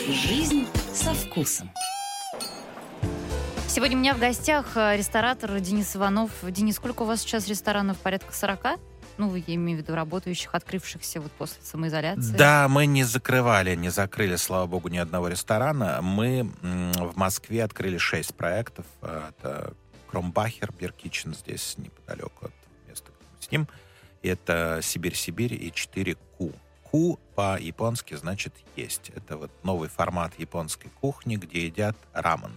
Жизнь со вкусом. Сегодня у меня в гостях э, ресторатор Денис Иванов. Денис, сколько у вас сейчас ресторанов? Порядка 40? Ну, я имею в виду работающих, открывшихся вот после самоизоляции. Да, мы не закрывали, не закрыли, слава богу, ни одного ресторана. Мы в Москве открыли шесть проектов. Это Кромбахер, Биркичен здесь неподалеку от места, где мы с ним. Это Сибирь-Сибирь и 4 Ку. Ку по-японски значит есть. Это вот новый формат японской кухни, где едят рамен.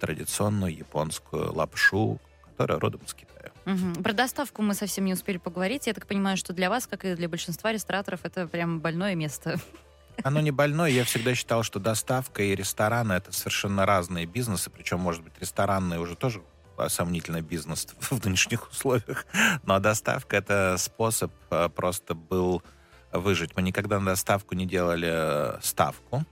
Традиционную японскую лапшу, которая родом из Китая. Угу. Про доставку мы совсем не успели поговорить. Я так понимаю, что для вас, как и для большинства рестораторов, это прям больное место. Оно не [LAUGHS] больное. Я всегда считал, что доставка и рестораны — это совершенно разные бизнесы. Причем, может быть, ресторанный уже тоже сомнительный бизнес [LAUGHS] в нынешних условиях. Но доставка — это способ э, просто был выжить. Мы никогда на доставку не делали э, ставку.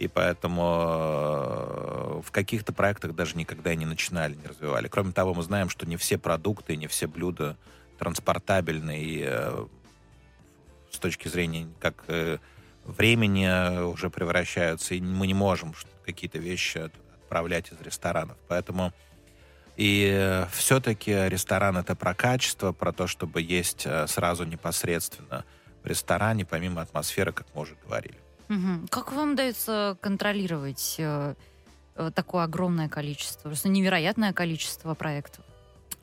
И поэтому э, в каких-то проектах даже никогда не начинали, не развивали. Кроме того, мы знаем, что не все продукты, не все блюда транспортабельны и э, с точки зрения как э, времени уже превращаются, и мы не можем какие-то вещи отправлять из ресторанов. Поэтому и все-таки ресторан это про качество, про то, чтобы есть сразу непосредственно в ресторане, помимо атмосферы, как мы уже говорили. Угу. Как вам удается контролировать э, такое огромное количество, просто невероятное количество проектов?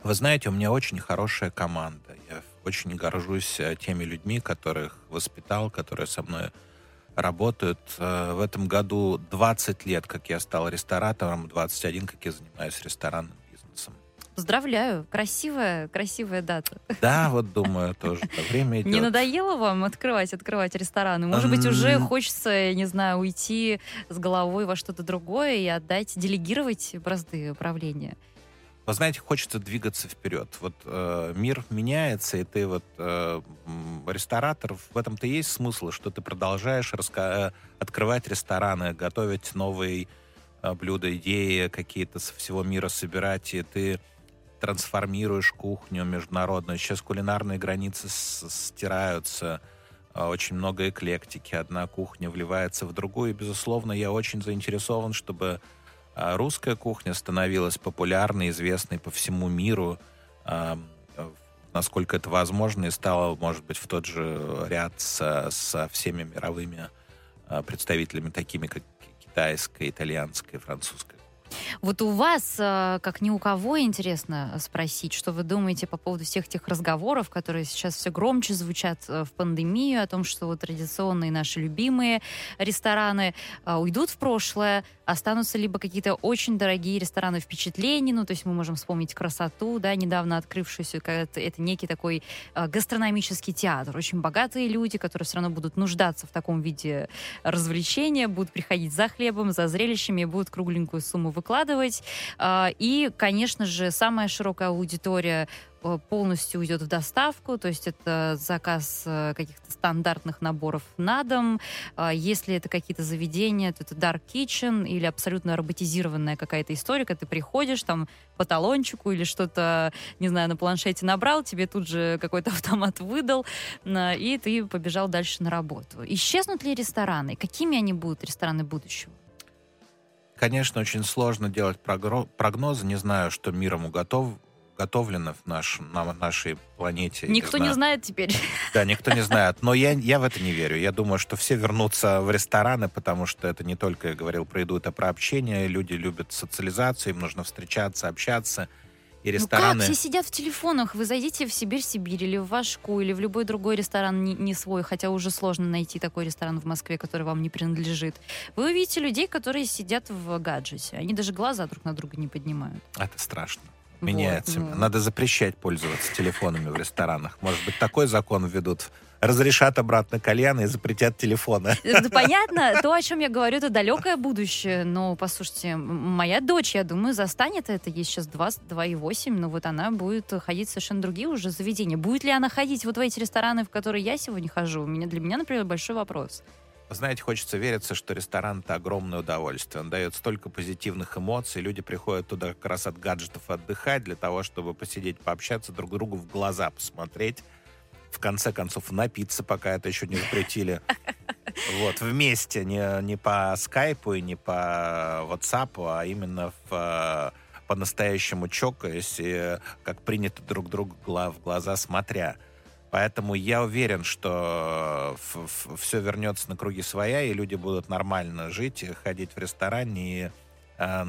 Вы знаете, у меня очень хорошая команда. Я очень горжусь э, теми людьми, которых воспитал, которые со мной работают. Э, в этом году 20 лет, как я стал ресторатором, 21, как я занимаюсь ресторанным Поздравляю. Красивая, красивая дата. Да, вот думаю, тоже. Время идет. Не надоело вам открывать, открывать рестораны? Может быть, уже хочется, я не знаю, уйти с головой во что-то другое и отдать, делегировать бразды управления? Вы знаете, хочется двигаться вперед. Вот э, мир меняется, и ты вот э, ресторатор, в этом-то есть смысл, что ты продолжаешь раска- э, открывать рестораны, готовить новые э, блюда, идеи какие-то со всего мира собирать, и ты трансформируешь кухню международную. Сейчас кулинарные границы стираются, а, очень много эклектики. Одна кухня вливается в другую. И, безусловно, я очень заинтересован, чтобы а, русская кухня становилась популярной, известной по всему миру, а, насколько это возможно, и стала, может быть, в тот же ряд со, со всеми мировыми представителями, такими как китайская, итальянская, французская вот у вас, э, как ни у кого, интересно спросить, что вы думаете по поводу всех тех разговоров, которые сейчас все громче звучат э, в пандемию, о том, что вот традиционные наши любимые рестораны э, уйдут в прошлое, останутся либо какие-то очень дорогие рестораны впечатлений, ну, то есть мы можем вспомнить красоту, да, недавно открывшуюся, это, это некий такой гастрономический театр, очень богатые люди, которые все равно будут нуждаться в таком виде развлечения, будут приходить за хлебом, за зрелищами будут кругленькую сумму выкладывать. А, и, конечно же, самая широкая аудитория э, полностью уйдет в доставку, то есть это заказ э, каких-то стандартных наборов на дом. А, если это какие-то заведения, то это dark kitchen или абсолютно роботизированная какая-то история, когда ты приходишь там по талончику или что-то, не знаю, на планшете набрал, тебе тут же какой-то [LAUGHS] автомат выдал, и ты побежал дальше на работу. Исчезнут ли рестораны? Какими они будут, рестораны будущего? Конечно, очень сложно делать прогнозы. Не знаю, что миром уготов, готовлено в наш, на нашей планете. Никто не, не знает теперь. Да, никто не [LAUGHS] знает. Но я, я в это не верю. Я думаю, что все вернутся в рестораны, потому что это не только, я говорил про еду, это про общение. Люди любят социализацию, им нужно встречаться, общаться. И рестораны... Ну как? Все сидят в телефонах. Вы зайдите в Сибирь-Сибирь или в Вашку, или в любой другой ресторан не, не свой, хотя уже сложно найти такой ресторан в Москве, который вам не принадлежит. Вы увидите людей, которые сидят в гаджете. Они даже глаза друг на друга не поднимают. Это страшно. Меняется. Вот, ну. Надо запрещать пользоваться телефонами в ресторанах. Может быть, такой закон введут разрешат обратно кальяны и запретят телефоны. Да, понятно, то, о чем я говорю, это далекое будущее. Но, послушайте, моя дочь, я думаю, застанет это. Ей сейчас 2,8, но вот она будет ходить в совершенно другие уже заведения. Будет ли она ходить вот в эти рестораны, в которые я сегодня хожу? У меня, для меня, например, большой вопрос. Знаете, хочется вериться, что ресторан — это огромное удовольствие. Он дает столько позитивных эмоций. Люди приходят туда как раз от гаджетов отдыхать для того, чтобы посидеть, пообщаться, друг другу в глаза посмотреть в конце концов напиться, пока это еще не запретили. [LAUGHS] Вот, вместе, не, не по скайпу и не по ватсапу, а именно в, по-настоящему чокаясь, и, как принято друг другу в глаза смотря. Поэтому я уверен, что все вернется на круги своя, и люди будут нормально жить, ходить в ресторан и э,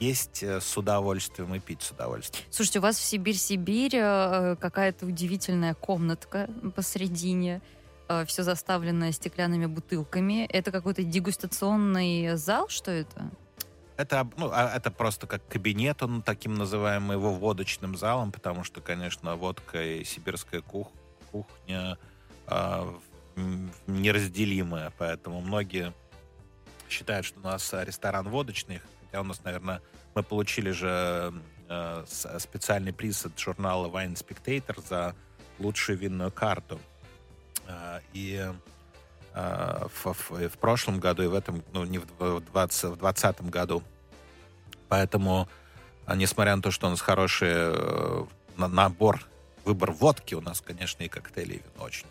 есть э, с удовольствием и пить с удовольствием. Слушайте, у вас в Сибирь-Сибирь э, какая-то удивительная комнатка посредине, э, все заставленное стеклянными бутылками. Это какой-то дегустационный зал, что это? Это, ну, а, это просто как кабинет, он таким называем его водочным залом, потому что, конечно, водка и сибирская кух, кухня э, неразделимая, поэтому многие считают, что у нас ресторан водочный, Хотя у нас, наверное, мы получили же э, специальный приз от журнала Wine Spectator за лучшую винную карту. Э, и в, в, в прошлом году и в этом, ну, не в 2020 году. Поэтому, э, несмотря на то, что у нас хороший э, набор, выбор водки, у нас, конечно, и коктейли, и вино очень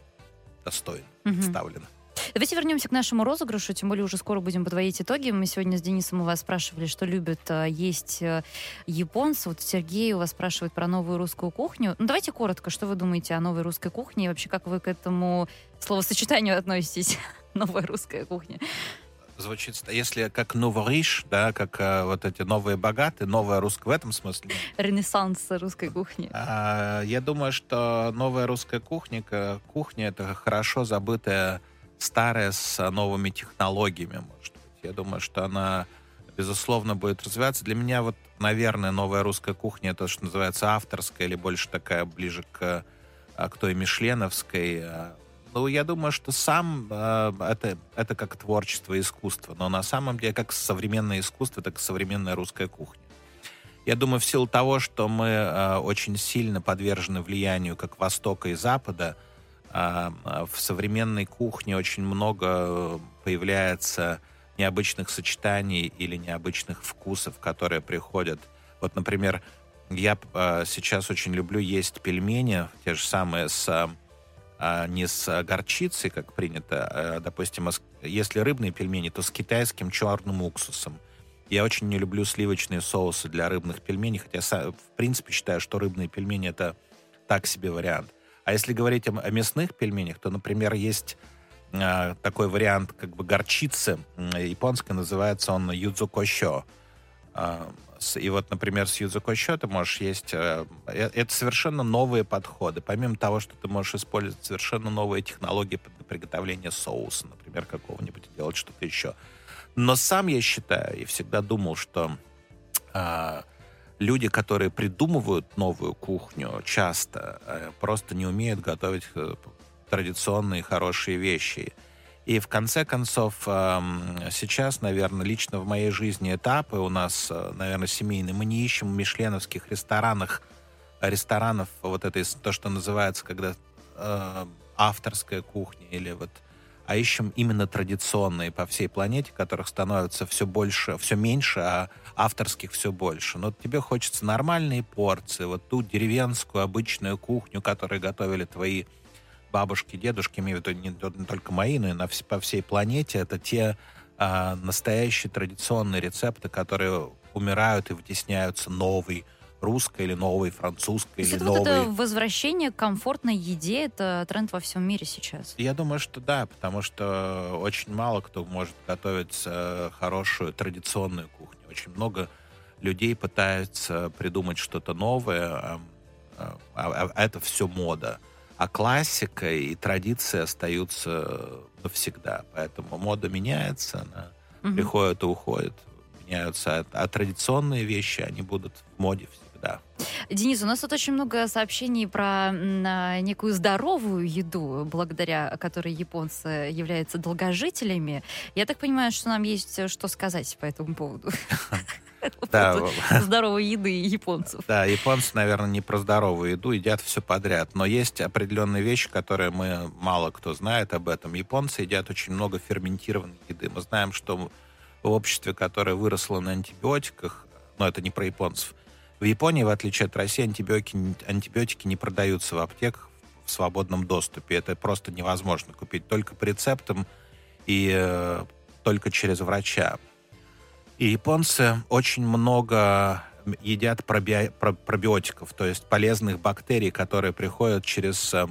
достойно mm-hmm. представлено. Давайте вернемся к нашему розыгрышу, тем более уже скоро будем подводить итоги. Мы сегодня с Денисом у вас спрашивали, что любят э, есть э, японцы. Вот Сергей у вас спрашивает про новую русскую кухню. Ну, давайте коротко, что вы думаете о новой русской кухне и вообще как вы к этому словосочетанию относитесь? [LAUGHS] Новая русская кухня звучит, если как новориш, да, как э, вот эти новые богатые, новая русская в этом смысле. Ренессанс русской кухни. А, я думаю, что новая русская кухня, кухня это хорошо забытая старая с новыми технологиями, может быть. Я думаю, что она, безусловно, будет развиваться. Для меня вот, наверное, новая русская кухня, это, что называется, авторская или больше такая ближе к, а, к той мишленовской. Ну, я думаю, что сам э, это, это как творчество и искусство, но на самом деле как современное искусство, так и современная русская кухня. Я думаю, в силу того, что мы э, очень сильно подвержены влиянию как Востока и Запада, а, а, в современной кухне очень много э, появляется необычных сочетаний или необычных вкусов, которые приходят. Вот, например, я а, сейчас очень люблю есть пельмени, те же самые с не с горчицей, как принято, а, допустим, если рыбные пельмени, то с китайским черным уксусом. Я очень не люблю сливочные соусы для рыбных пельменей, хотя в принципе считаю, что рыбные пельмени это так себе вариант. А если говорить о, мясных пельменях, то, например, есть э, такой вариант как бы горчицы. Японской называется он юдзукощо. Э, и вот, например, с юдзукощо ты можешь есть... Э, э, это совершенно новые подходы. Помимо того, что ты можешь использовать совершенно новые технологии приготовления соуса, например, какого-нибудь, делать что-то еще. Но сам я считаю и всегда думал, что э, люди, которые придумывают новую кухню, часто э, просто не умеют готовить э, традиционные хорошие вещи. И в конце концов, сейчас, наверное, лично в моей жизни этапы у нас, э, наверное, семейные. Мы не ищем в мишленовских ресторанах, ресторанов вот этой, то, что называется, когда авторская кухня или вот а ищем именно традиционные по всей планете, которых становится все больше, все меньше, а авторских все больше. Но тебе хочется нормальные порции, вот ту деревенскую обычную кухню, которую готовили твои бабушки, дедушки, имею в виду не, не только мои, но и на, по всей планете, это те а, настоящие традиционные рецепты, которые умирают и вытесняются новый русской или новой, французской или новой. Вот это возвращение к комфортной еде, это тренд во всем мире сейчас. Я думаю, что да, потому что очень мало кто может готовить э, хорошую традиционную кухню. Очень много людей пытаются придумать что-то новое, а, а, а, а это все мода. А классика и традиции остаются навсегда. Поэтому мода меняется, она угу. приходит и уходит, меняются. А традиционные вещи, они будут в моде всегда. Денис, у нас тут очень много сообщений про а, некую здоровую еду, благодаря которой японцы являются долгожителями. Я так понимаю, что нам есть что сказать по этому поводу. [LAUGHS] Да. [LAUGHS] Здоровой еды японцев. Да, японцы, наверное, не про здоровую еду, едят все подряд. Но есть определенные вещи, которые мы мало кто знает об этом. Японцы едят очень много ферментированной еды. Мы знаем, что в обществе, которое выросло на антибиотиках, но это не про японцев, в Японии, в отличие от России, антибиотики, антибиотики не продаются в аптеках в свободном доступе. Это просто невозможно купить только по рецептам и э, только через врача. И японцы очень много едят проби... пробиотиков, то есть полезных бактерий, которые приходят через э,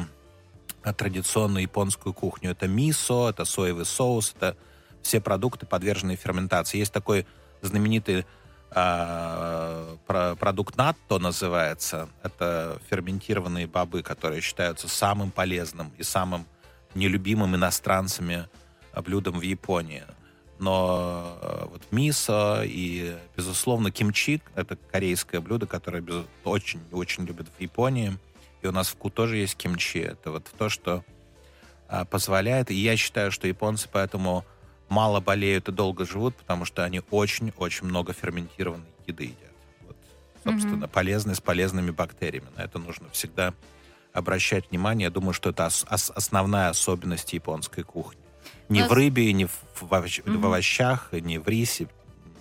традиционную японскую кухню. Это мисо, это соевый соус, это все продукты, подверженные ферментации. Есть такой знаменитый продукт натто называется. Это ферментированные бобы, которые считаются самым полезным и самым нелюбимым иностранцами блюдом в Японии но э, вот мисо и, безусловно, кимчи — это корейское блюдо, которое очень-очень любят в Японии. И у нас в Ку тоже есть кимчи. Это вот то, что позволяет. И я считаю, что японцы поэтому мало болеют и долго живут, потому что они очень-очень много ферментированной еды едят. Вот, собственно, mm-hmm. полезные с полезными бактериями. На это нужно всегда обращать внимание. Я думаю, что это ос- основная особенность японской кухни. Ни в рыбе, ни в, в, в овощах, ни в рисе,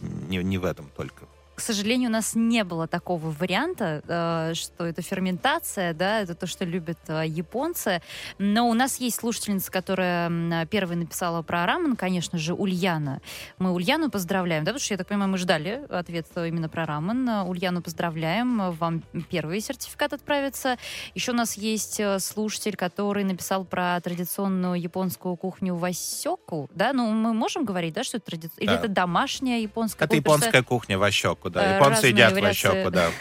не, не в этом только. К сожалению, у нас не было такого варианта, э, что это ферментация, да, это то, что любят э, японцы. Но у нас есть слушательница, которая первой написала про рамен, конечно же, Ульяна. Мы Ульяну поздравляем, да, потому что, я так понимаю, мы ждали ответ именно про рамен. Ульяну поздравляем, вам первый сертификат отправится. Еще у нас есть э, слушатель, который написал про традиционную японскую кухню васёку, да, ну мы можем говорить, да, что это традиционная, да. или это домашняя японская кухня? Это японская кухня васёку щеку, да. Японцы едят в щеку, да.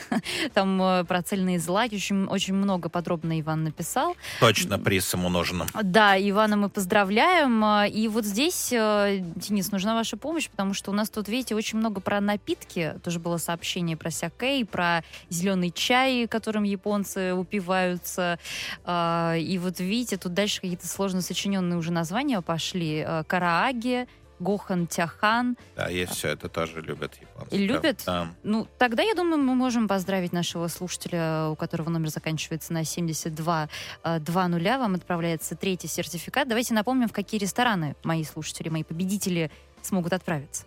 Там э, про цельные злаки очень, очень много подробно Иван написал. Точно, приз ему нужен. Да, Ивана мы поздравляем. И вот здесь, э, Денис, нужна ваша помощь, потому что у нас тут, видите, очень много про напитки. Тоже было сообщение про сякей, про зеленый чай, которым японцы упиваются. И вот видите, тут дальше какие-то сложно сочиненные уже названия пошли. Э, карааги, Гохан Тяхан. Да, есть все это тоже любят японцы. И любят? Да. Ну, тогда, я думаю, мы можем поздравить нашего слушателя, у которого номер заканчивается на 72 20. Э, Вам отправляется третий сертификат. Давайте напомним, в какие рестораны мои слушатели, мои победители смогут отправиться.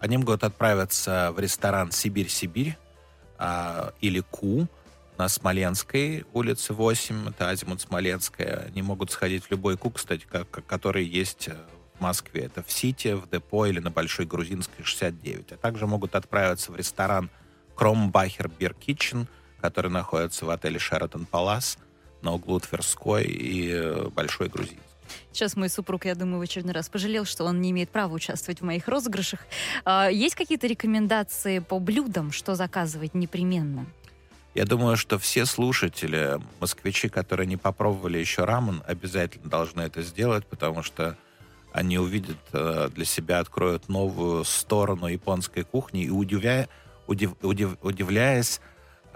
Они могут отправиться в ресторан «Сибирь-Сибирь» а, или «Ку», на Смоленской улице 8, это Азимут Смоленская. Они могут сходить в любой ку, кстати, как, который есть э, в Москве. Это в Сити, в Депо или на Большой Грузинской 69. А также могут отправиться в ресторан Кромбахер Бир Kitchen, который находится в отеле Шератон Палас на углу Тверской и э, Большой Грузинской. Сейчас мой супруг, я думаю, в очередной раз пожалел, что он не имеет права участвовать в моих розыгрышах. А, есть какие-то рекомендации по блюдам, что заказывать непременно? Я думаю, что все слушатели, москвичи, которые не попробовали еще рамен, обязательно должны это сделать, потому что они увидят э, для себя, откроют новую сторону японской кухни и удивляя, удив, удив, удивляясь,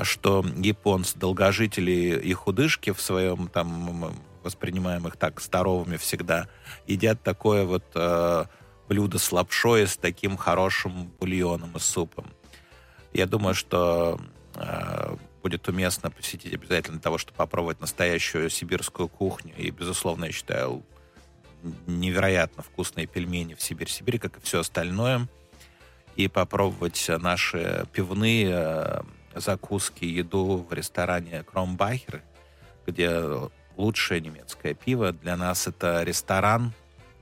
что японцы, долгожители и худышки в своем там воспринимаемых так здоровыми всегда, едят такое вот э, блюдо с лапшой, с таким хорошим бульоном и супом. Я думаю, что э, будет уместно посетить обязательно того, чтобы попробовать настоящую сибирскую кухню. И, безусловно, я считаю, невероятно вкусные пельмени в Сибирь-Сибирь, как и все остальное. И попробовать наши пивные э, закуски, еду в ресторане Кромбахер, где лучшее немецкое пиво. Для нас это ресторан,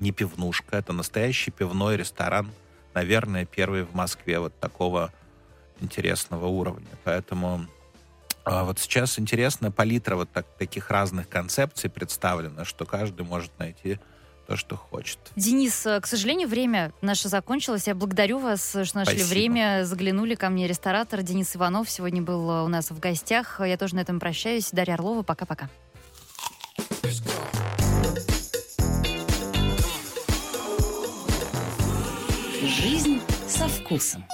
не пивнушка, это настоящий пивной ресторан. Наверное, первый в Москве вот такого интересного уровня. Поэтому а вот сейчас интересно, палитра вот так, таких разных концепций представлена, что каждый может найти то, что хочет. Денис, э, к сожалению, время наше закончилось. Я благодарю вас, что нашли Спасибо. время, заглянули ко мне. Ресторатор Денис Иванов сегодня был э, у нас в гостях. Я тоже на этом прощаюсь. Дарья Орлова, пока-пока. Жизнь со вкусом.